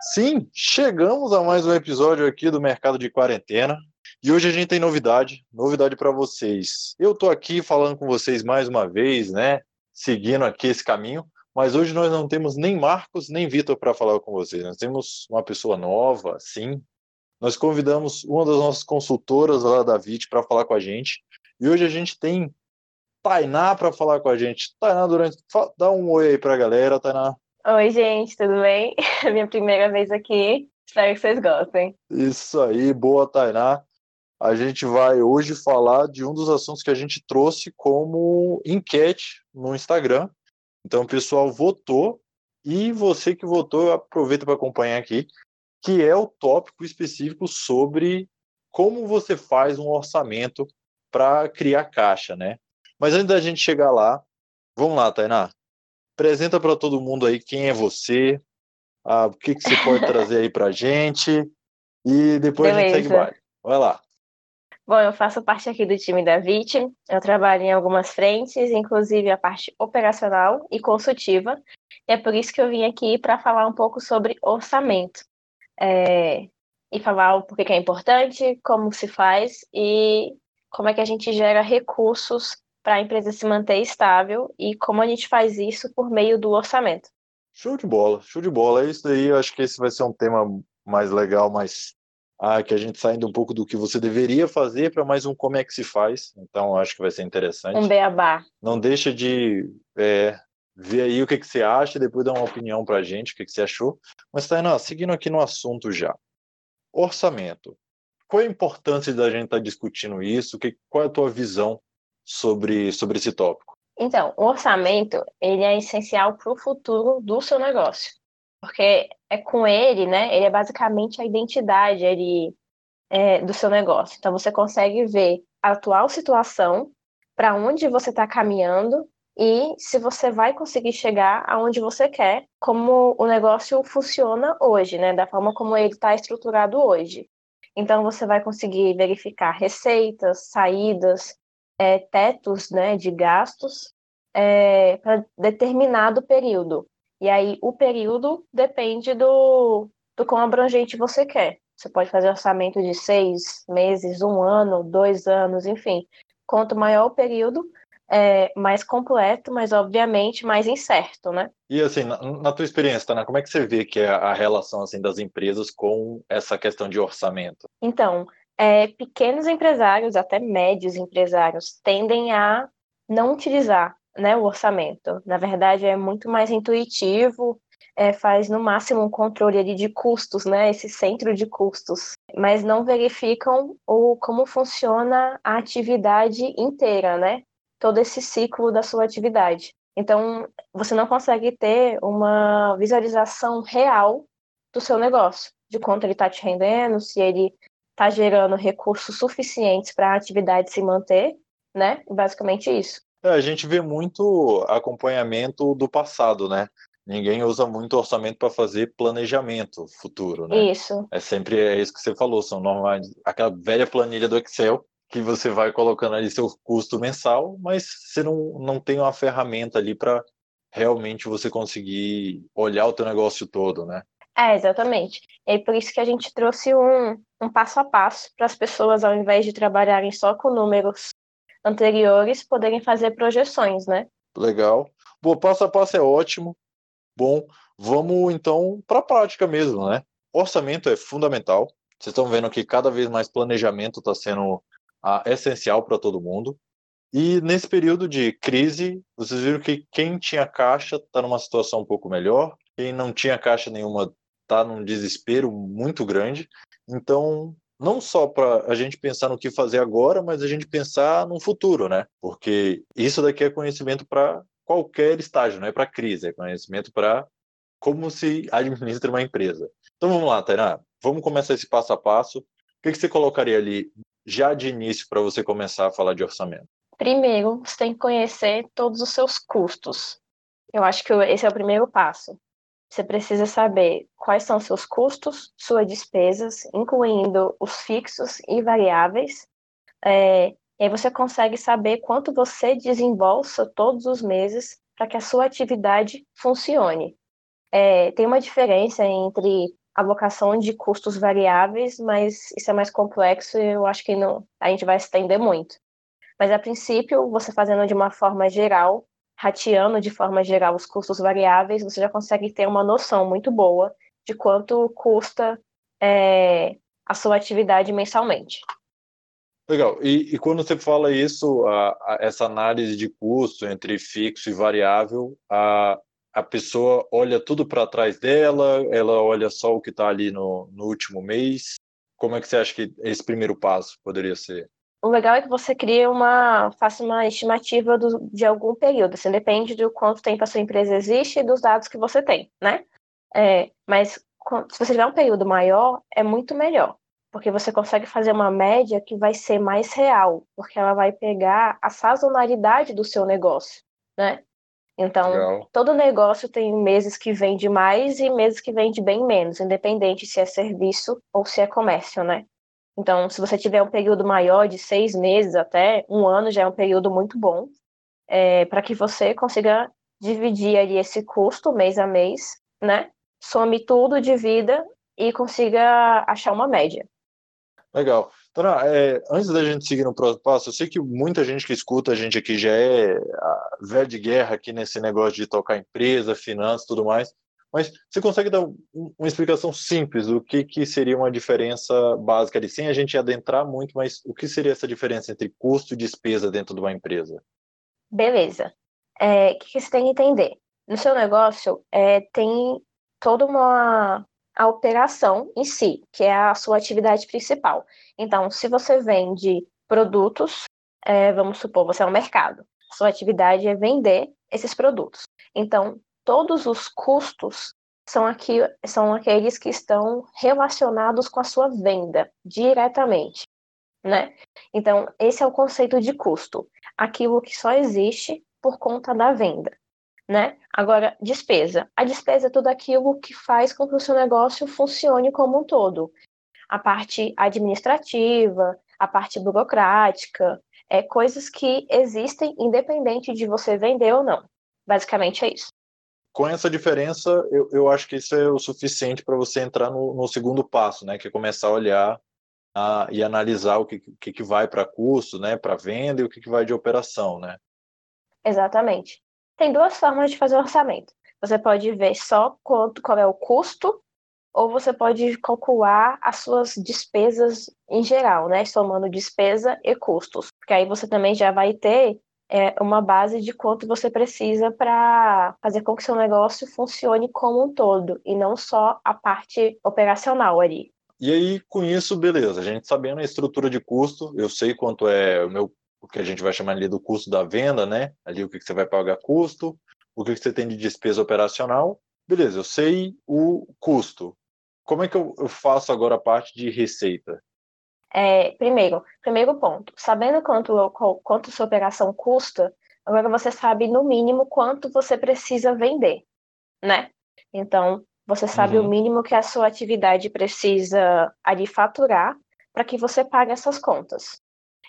Sim, chegamos a mais um episódio aqui do Mercado de Quarentena. E hoje a gente tem novidade, novidade para vocês. Eu tô aqui falando com vocês mais uma vez, né? Seguindo aqui esse caminho, mas hoje nós não temos nem Marcos nem Vitor para falar com vocês. Nós temos uma pessoa nova, sim. Nós convidamos uma das nossas consultoras lá da VIT para falar com a gente. E hoje a gente tem Tainá para falar com a gente. Tainá, durante... dá um oi aí para a galera, Tainá. Oi, gente, tudo bem? Minha primeira vez aqui. Espero que vocês gostem. Isso aí, boa, Tainá. A gente vai hoje falar de um dos assuntos que a gente trouxe como enquete no Instagram. Então, o pessoal votou e você que votou, aproveita para acompanhar aqui, que é o tópico específico sobre como você faz um orçamento para criar caixa, né? Mas antes da gente chegar lá, vamos lá, Tainá. Apresenta para todo mundo aí quem é você, ah, o que, que você pode trazer aí para a gente e depois Beleza. a gente segue mais. Vai lá. Bom, eu faço parte aqui do time da VIT, eu trabalho em algumas frentes, inclusive a parte operacional e consultiva, e é por isso que eu vim aqui para falar um pouco sobre orçamento, é, e falar o porquê que é importante, como se faz e como é que a gente gera recursos para a empresa se manter estável e como a gente faz isso por meio do orçamento. Show de bola, show de bola. É isso aí, eu acho que esse vai ser um tema mais legal, mais ah, que a gente saindo um pouco do que você deveria fazer para mais um como é que se faz. Então, acho que vai ser interessante. Um beabá. Não deixa de é, ver aí o que, que você acha e depois dar uma opinião para a gente, o que, que você achou. Mas, Tainá, seguindo aqui no assunto já. Orçamento. Qual é a importância da gente estar tá discutindo isso? Que, qual é a tua visão sobre, sobre esse tópico? Então, o orçamento ele é essencial para o futuro do seu negócio, porque é com ele, né? Ele é basicamente a identidade ele, é, do seu negócio. Então, você consegue ver a atual situação, para onde você está caminhando e se você vai conseguir chegar aonde você quer, como o negócio funciona hoje, né? Da forma como ele está estruturado hoje. Então, você vai conseguir verificar receitas, saídas, é, tetos né, de gastos é, para determinado período. E aí o período depende do, do quão abrangente você quer. Você pode fazer orçamento de seis meses, um ano, dois anos, enfim. Quanto maior o período, é, mais completo, mas obviamente mais incerto, né? E assim, na, na tua experiência, Tana, como é que você vê que é a relação assim das empresas com essa questão de orçamento? Então, é, pequenos empresários, até médios empresários, tendem a não utilizar né, o orçamento. Na verdade, é muito mais intuitivo, é, faz no máximo um controle ali de custos, né, esse centro de custos, mas não verificam o, como funciona a atividade inteira, né, todo esse ciclo da sua atividade. Então, você não consegue ter uma visualização real do seu negócio, de quanto ele está te rendendo, se ele está gerando recursos suficientes para a atividade se manter, né? Basicamente isso. É, a gente vê muito acompanhamento do passado, né? Ninguém usa muito orçamento para fazer planejamento futuro, né? Isso. É sempre é isso que você falou, são normais, aquela velha planilha do Excel que você vai colocando ali seu custo mensal, mas você não, não tem uma ferramenta ali para realmente você conseguir olhar o teu negócio todo, né? É, exatamente. E por isso que a gente trouxe um, um passo a passo para as pessoas, ao invés de trabalharem só com números anteriores, poderem fazer projeções, né? Legal. Bom, passo a passo é ótimo. Bom, vamos então para a prática mesmo, né? Orçamento é fundamental. Vocês estão vendo que cada vez mais planejamento está sendo ah, essencial para todo mundo. E nesse período de crise, vocês viram que quem tinha caixa está numa situação um pouco melhor, quem não tinha caixa nenhuma está num desespero muito grande. Então, não só para a gente pensar no que fazer agora, mas a gente pensar no futuro, né? Porque isso daqui é conhecimento para qualquer estágio, não é para crise, é conhecimento para como se administra uma empresa. Então vamos lá, Tainá, vamos começar esse passo a passo. O que, que você colocaria ali já de início para você começar a falar de orçamento? Primeiro, você tem que conhecer todos os seus custos. Eu acho que esse é o primeiro passo. Você precisa saber quais são seus custos, suas despesas, incluindo os fixos e variáveis. É, e aí você consegue saber quanto você desembolsa todos os meses para que a sua atividade funcione. É, tem uma diferença entre alocação de custos variáveis, mas isso é mais complexo e eu acho que não, a gente vai estender muito. Mas a princípio, você fazendo de uma forma geral, rateando de forma geral os custos variáveis, você já consegue ter uma noção muito boa de quanto custa é, a sua atividade mensalmente. Legal. E, e quando você fala isso, a, a, essa análise de custo entre fixo e variável, a, a pessoa olha tudo para trás dela, ela olha só o que está ali no, no último mês. Como é que você acha que esse primeiro passo poderia ser? O legal é que você cria uma, faça uma estimativa do, de algum período. Assim, depende do quanto tempo a sua empresa existe e dos dados que você tem, né? É, mas se você tiver um período maior, é muito melhor porque você consegue fazer uma média que vai ser mais real, porque ela vai pegar a sazonalidade do seu negócio, né? Então, Legal. todo negócio tem meses que vende mais e meses que vende bem menos, independente se é serviço ou se é comércio, né? Então, se você tiver um período maior de seis meses até um ano, já é um período muito bom, é, para que você consiga dividir ali esse custo mês a mês, né? Some tudo, divida e consiga achar uma média. Legal. Então, é, antes da gente seguir no próximo passo, eu sei que muita gente que escuta a gente aqui já é velho de guerra aqui nesse negócio de tocar empresa, finanças tudo mais, mas você consegue dar uma explicação simples do que, que seria uma diferença básica ali, sem a gente adentrar muito, mas o que seria essa diferença entre custo e despesa dentro de uma empresa? Beleza. É, o que você tem que entender? No seu negócio, é, tem toda uma a operação em si, que é a sua atividade principal. Então, se você vende produtos, é, vamos supor, você é um mercado, sua atividade é vender esses produtos. Então, todos os custos são, aqui, são aqueles que estão relacionados com a sua venda diretamente, né? Então, esse é o conceito de custo, aquilo que só existe por conta da venda né? Agora, despesa. A despesa é tudo aquilo que faz com que o seu negócio funcione como um todo. A parte administrativa, a parte burocrática, é coisas que existem independente de você vender ou não. Basicamente é isso. Com essa diferença, eu, eu acho que isso é o suficiente para você entrar no, no, segundo passo, né? Que é começar a olhar a, e analisar o que, que, que vai para custo, né? Para venda e o que, que vai de operação, né? Exatamente. Tem duas formas de fazer orçamento. Você pode ver só quanto, qual é o custo, ou você pode calcular as suas despesas em geral, né? Somando despesa e custos. Porque aí você também já vai ter é, uma base de quanto você precisa para fazer com que seu negócio funcione como um todo, e não só a parte operacional ali. E aí, com isso, beleza. A gente sabendo a estrutura de custo, eu sei quanto é o meu o que a gente vai chamar ali do custo da venda, né? Ali o que, você vai pagar custo, o que, você tem de despesa operacional. Beleza, eu sei o custo. Como é que eu faço agora a parte de receita? É, primeiro, primeiro ponto, sabendo quanto, quanto sua operação custa, agora você sabe no mínimo quanto você precisa vender, né? Então, você sabe uhum. o mínimo que a sua atividade precisa ali faturar para que você pague essas contas.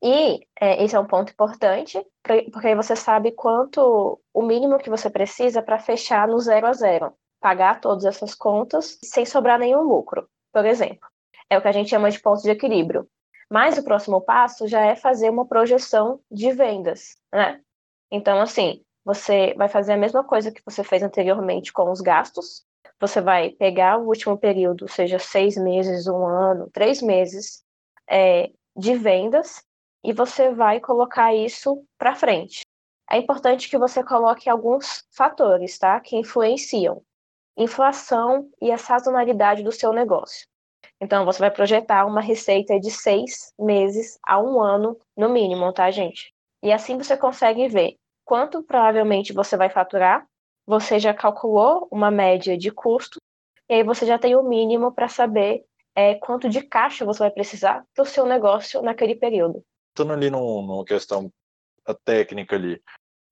E é, esse é um ponto importante, porque aí você sabe quanto o mínimo que você precisa para fechar no zero a zero, pagar todas essas contas sem sobrar nenhum lucro, por exemplo. É o que a gente chama de ponto de equilíbrio. Mas o próximo passo já é fazer uma projeção de vendas, né? Então, assim, você vai fazer a mesma coisa que você fez anteriormente com os gastos. Você vai pegar o último período, seja seis meses, um ano, três meses é, de vendas, e você vai colocar isso para frente. É importante que você coloque alguns fatores, tá, que influenciam inflação e a sazonalidade do seu negócio. Então, você vai projetar uma receita de seis meses a um ano, no mínimo, tá, gente? E assim você consegue ver quanto provavelmente você vai faturar, você já calculou uma média de custo, e aí você já tem o mínimo para saber é, quanto de caixa você vai precisar para o seu negócio naquele período. Voltando ali no, numa questão técnica ali,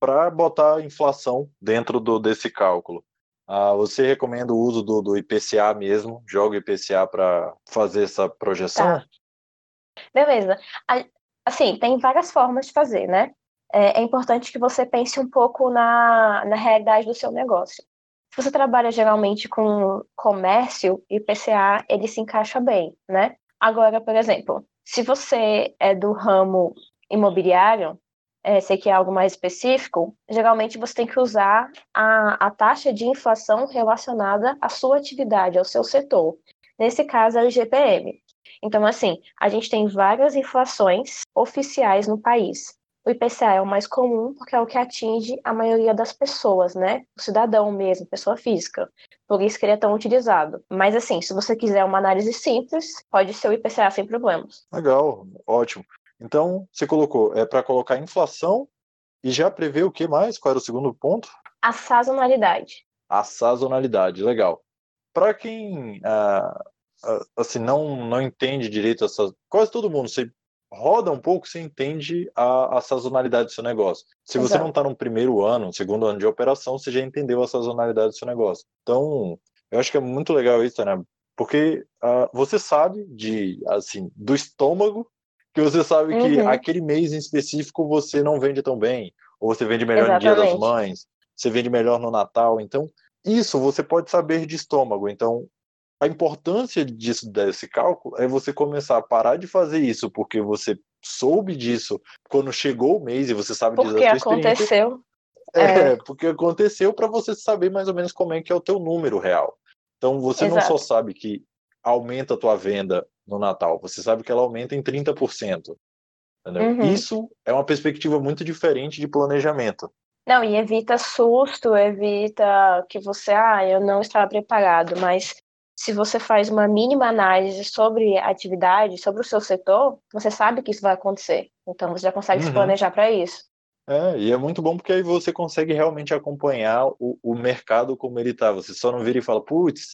para botar inflação dentro do, desse cálculo, ah, você recomenda o uso do, do IPCA mesmo? Joga o IPCA para fazer essa projeção? Tá. Beleza. Assim, tem várias formas de fazer, né? É, é, importante que você pense um pouco na, na realidade do seu negócio. Se você trabalha geralmente com comércio, IPCA ele se encaixa bem, né? Agora, por exemplo, se você é do ramo imobiliário, é, sei que é algo mais específico, geralmente você tem que usar a, a taxa de inflação relacionada à sua atividade, ao seu setor. Nesse caso, é o IGPM. Então, assim, a gente tem várias inflações oficiais no país. O IPCA é o mais comum porque é o que atinge a maioria das pessoas, né? O cidadão mesmo, pessoa física. Por isso que ele é tão utilizado. Mas, assim, se você quiser uma análise simples, pode ser o IPCA sem problemas. Legal, ótimo. Então, você colocou, é para colocar inflação e já prevê o que mais? Qual era o segundo ponto? A sazonalidade. A sazonalidade, legal. Para quem ah, ah, assim não não entende direito essa, quase todo mundo, você roda um pouco, você entende a, a sazonalidade do seu negócio. Se você Exato. não está no primeiro ano, segundo ano de operação, você já entendeu a sazonalidade do seu negócio. Então, eu acho que é muito legal isso, né? Porque uh, você sabe de assim do estômago que você sabe uhum. que aquele mês em específico você não vende tão bem, ou você vende melhor Exatamente. no Dia das Mães, você vende melhor no Natal. Então, isso você pode saber de estômago. Então, a importância disso desse cálculo é você começar a parar de fazer isso porque você soube disso quando chegou o mês e você sabe porque disso Porque aconteceu. É, é, porque aconteceu para você saber mais ou menos como é que é o teu número real. Então você Exato. não só sabe que aumenta a tua venda no Natal, você sabe que ela aumenta em 30%. Uhum. Isso é uma perspectiva muito diferente de planejamento. Não, e evita susto, evita que você, ah, eu não estava preparado, mas se você faz uma mínima análise sobre a atividade, sobre o seu setor, você sabe que isso vai acontecer. Então você já consegue uhum. se planejar para isso. É, e é muito bom porque aí você consegue realmente acompanhar o, o mercado como ele está. Você só não vira e fala, putz,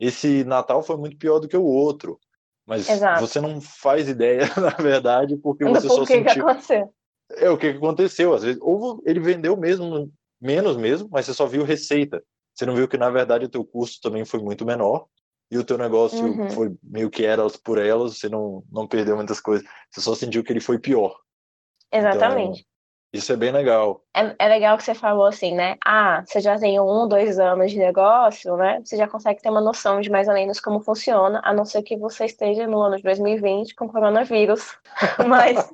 esse Natal foi muito pior do que o outro. Mas Exato. você não faz ideia, na verdade, porque você por só que sentiu. Que aconteceu? É o que aconteceu. Às vezes, ou ele vendeu mesmo, menos mesmo, mas você só viu receita. Você não viu que, na verdade, o teu custo também foi muito menor e o teu negócio uhum. foi meio que elas por elas, você não, não perdeu muitas coisas. Você só sentiu que ele foi pior. Exatamente. Isso é bem legal. É, é legal que você falou assim, né? Ah, você já tem um, dois anos de negócio, né? Você já consegue ter uma noção de mais ou menos como funciona, a não ser que você esteja no ano de 2020 com coronavírus. Mas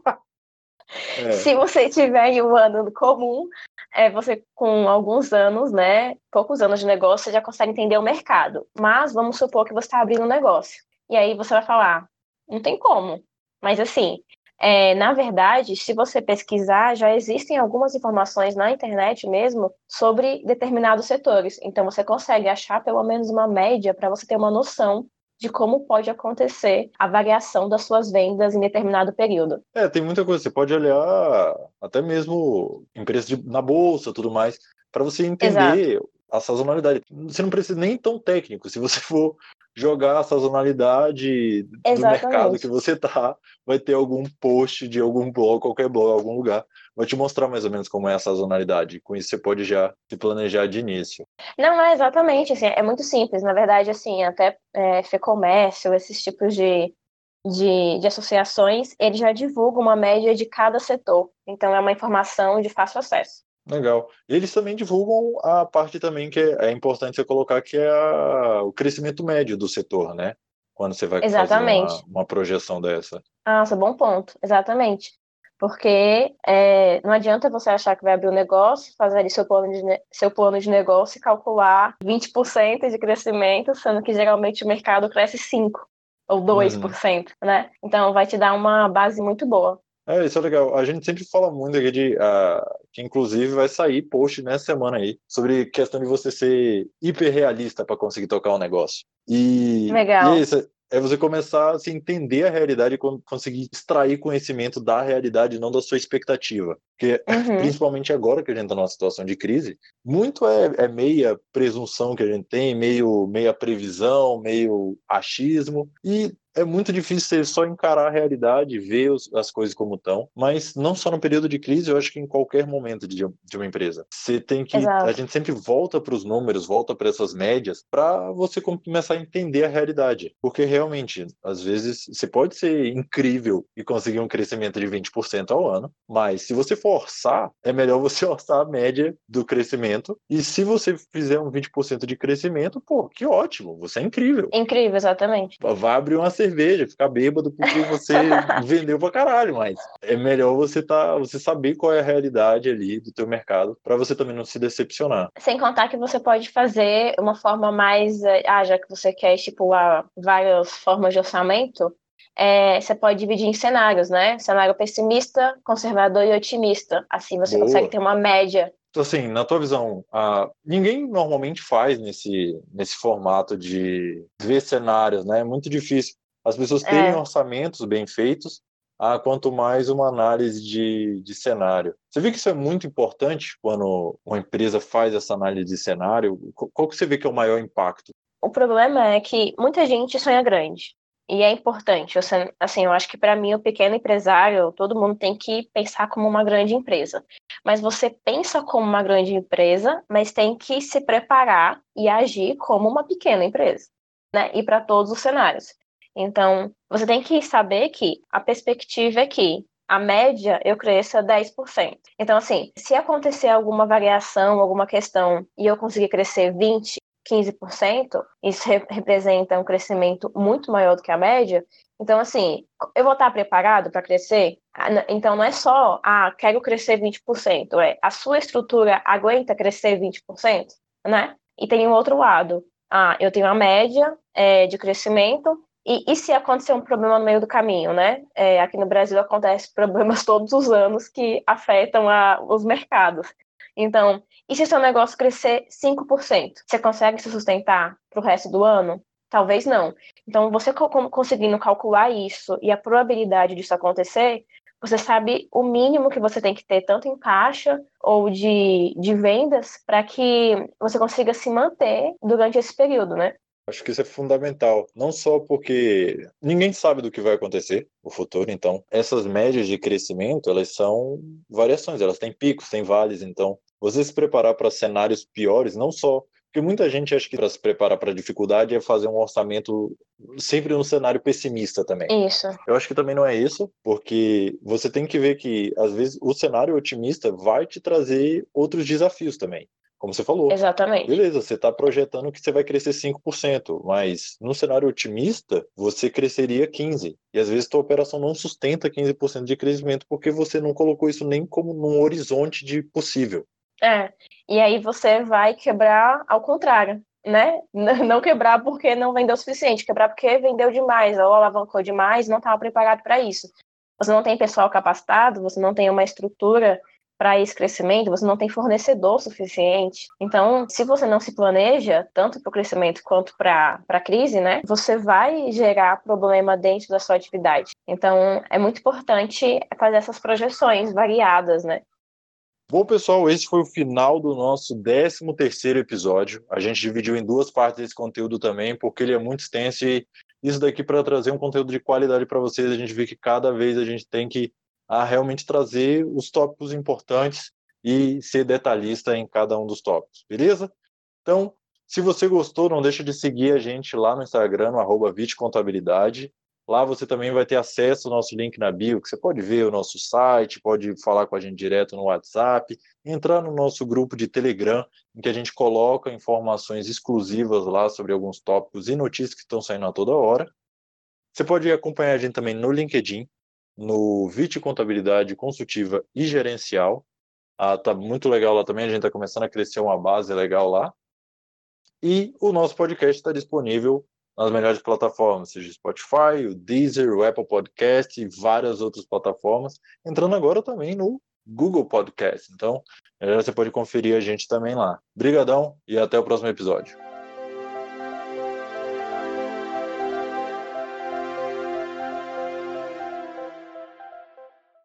é. se você tiver em um ano comum, é, você com alguns anos, né? Poucos anos de negócio, você já consegue entender o mercado. Mas vamos supor que você está abrindo um negócio. E aí você vai falar, não tem como. Mas assim, é, na verdade, se você pesquisar, já existem algumas informações na internet mesmo sobre determinados setores. Então, você consegue achar pelo menos uma média para você ter uma noção de como pode acontecer a variação das suas vendas em determinado período. É, tem muita coisa. Você pode olhar até mesmo em preço de, na bolsa, tudo mais, para você entender Exato. a sazonalidade. Você não precisa nem tão técnico. Se você for jogar a sazonalidade Exatamente. do mercado que você tá, vai ter algum post de algum blog, qualquer blog, algum lugar, vai te mostrar mais ou menos como é a sazonalidade. Com isso você pode já se planejar de início. Não, é exatamente, assim, é muito simples. Na verdade, assim, até é, Fecomércio, esses tipos de, de, de associações, eles já divulgam uma média de cada setor. Então, é uma informação de fácil acesso. Legal. Eles também divulgam a parte também que é, é importante você colocar, que é a, o crescimento médio do setor, né? Quando você vai Exatamente. fazer uma, uma projeção dessa. Nossa, bom ponto. Exatamente. Porque é, não adianta você achar que vai abrir um negócio, fazer ali seu plano de, seu plano de negócio e calcular 20% de crescimento, sendo que geralmente o mercado cresce 5% ou 2%, uhum. né? Então vai te dar uma base muito boa. É, isso é legal. A gente sempre fala muito aqui de uh, que, inclusive, vai sair post nessa semana aí sobre questão de você ser hiperrealista para conseguir tocar um negócio. E, legal. E é isso é você começar a se entender a realidade e conseguir extrair conhecimento da realidade, não da sua expectativa. Porque, uhum. principalmente agora que a gente está numa situação de crise, muito é, é, meia presunção que a gente tem, meio meia previsão, meio achismo. E é muito difícil você só encarar a realidade, ver os, as coisas como estão, mas não só no período de crise, eu acho que em qualquer momento de, de uma empresa. Você tem que. Exato. A gente sempre volta para os números, volta para essas médias, para você começar a entender a realidade. Porque realmente, às vezes, você pode ser incrível e conseguir um crescimento de 20% ao ano, mas se você forçar, é melhor você orçar a média do crescimento. E se você fizer um 20% de crescimento, pô, que ótimo, você é incrível. Incrível, exatamente. Vai abrir uma cerveja, ficar bêbado porque você vendeu pra caralho, mas é melhor você tá, você saber qual é a realidade ali do teu mercado para você também não se decepcionar. Sem contar que você pode fazer uma forma mais, eh, ah, já que você quer estipular várias formas de orçamento, é, você pode dividir em cenários, né? Cenário pessimista, conservador e otimista. Assim você Boa. consegue ter uma média então, assim, na tua visão, uh, ninguém normalmente faz nesse, nesse formato de ver cenários, né? É muito difícil as pessoas terem é. orçamentos bem feitos, ah, quanto mais uma análise de, de cenário. Você vê que isso é muito importante quando uma empresa faz essa análise de cenário? Qual que você vê que é o maior impacto? O problema é que muita gente sonha grande. E é importante, assim, eu acho que para mim, o pequeno empresário, todo mundo tem que pensar como uma grande empresa. Mas você pensa como uma grande empresa, mas tem que se preparar e agir como uma pequena empresa, né? E para todos os cenários. Então, você tem que saber que a perspectiva é que a média eu cresça 10%. Então, assim, se acontecer alguma variação, alguma questão e eu conseguir crescer 20%, 15%, isso re representa um crescimento muito maior do que a média. Então, assim, eu vou estar preparado para crescer? Ah, então, não é só, ah, quero crescer 20%, é a sua estrutura aguenta crescer 20%, né? E tem um outro lado. Ah, eu tenho a média é, de crescimento, e, e, se acontecer um problema no meio do caminho, né? É, aqui no Brasil acontece problemas todos os anos que afetam a, os mercados. Então, e se seu negócio crescer 5%? Você consegue se sustentar para o resto do ano? Talvez não. Então, você conseguindo calcular isso e a probabilidade disso acontecer, você sabe o mínimo que você tem que ter, tanto em caixa ou de, de vendas, para que você consiga se manter durante esse período, né? Acho que isso é fundamental, não só porque ninguém sabe do que vai acontecer no futuro, então essas médias de crescimento, elas são variações, elas têm picos, têm vales, então você se preparar para cenários piores, não só porque muita gente acha que para se preparar para a dificuldade é fazer um orçamento sempre num cenário pessimista também. Isso. Eu acho que também não é isso, porque você tem que ver que às vezes o cenário otimista vai te trazer outros desafios também como você falou. Exatamente. Beleza, você está projetando que você vai crescer 5%, mas num cenário otimista, você cresceria 15%. E às vezes tua operação não sustenta 15% de crescimento porque você não colocou isso nem como num horizonte de possível. É, e aí você vai quebrar ao contrário, né? Não quebrar porque não vendeu o suficiente, quebrar porque vendeu demais, ou alavancou demais, não estava preparado para isso. Você não tem pessoal capacitado, você não tem uma estrutura para esse crescimento, você não tem fornecedor suficiente. Então, se você não se planeja, tanto para o crescimento quanto para a crise, né, você vai gerar problema dentro da sua atividade. Então, é muito importante fazer essas projeções variadas, né? Bom, pessoal, esse foi o final do nosso 13 terceiro episódio. A gente dividiu em duas partes esse conteúdo também, porque ele é muito extenso e isso daqui para trazer um conteúdo de qualidade para vocês, a gente vê que cada vez a gente tem que a realmente trazer os tópicos importantes e ser detalhista em cada um dos tópicos, beleza? Então, se você gostou, não deixa de seguir a gente lá no Instagram, no arroba Contabilidade. Lá você também vai ter acesso ao nosso link na bio, que você pode ver o nosso site, pode falar com a gente direto no WhatsApp, entrar no nosso grupo de Telegram, em que a gente coloca informações exclusivas lá sobre alguns tópicos e notícias que estão saindo a toda hora. Você pode acompanhar a gente também no LinkedIn, no VIT Contabilidade Consultiva e Gerencial. Ah, tá muito legal lá também, a gente está começando a crescer uma base legal lá. E o nosso podcast está disponível nas melhores plataformas, seja Spotify, o Deezer, o Apple Podcast e várias outras plataformas, entrando agora também no Google Podcast. Então, você pode conferir a gente também lá. Brigadão e até o próximo episódio.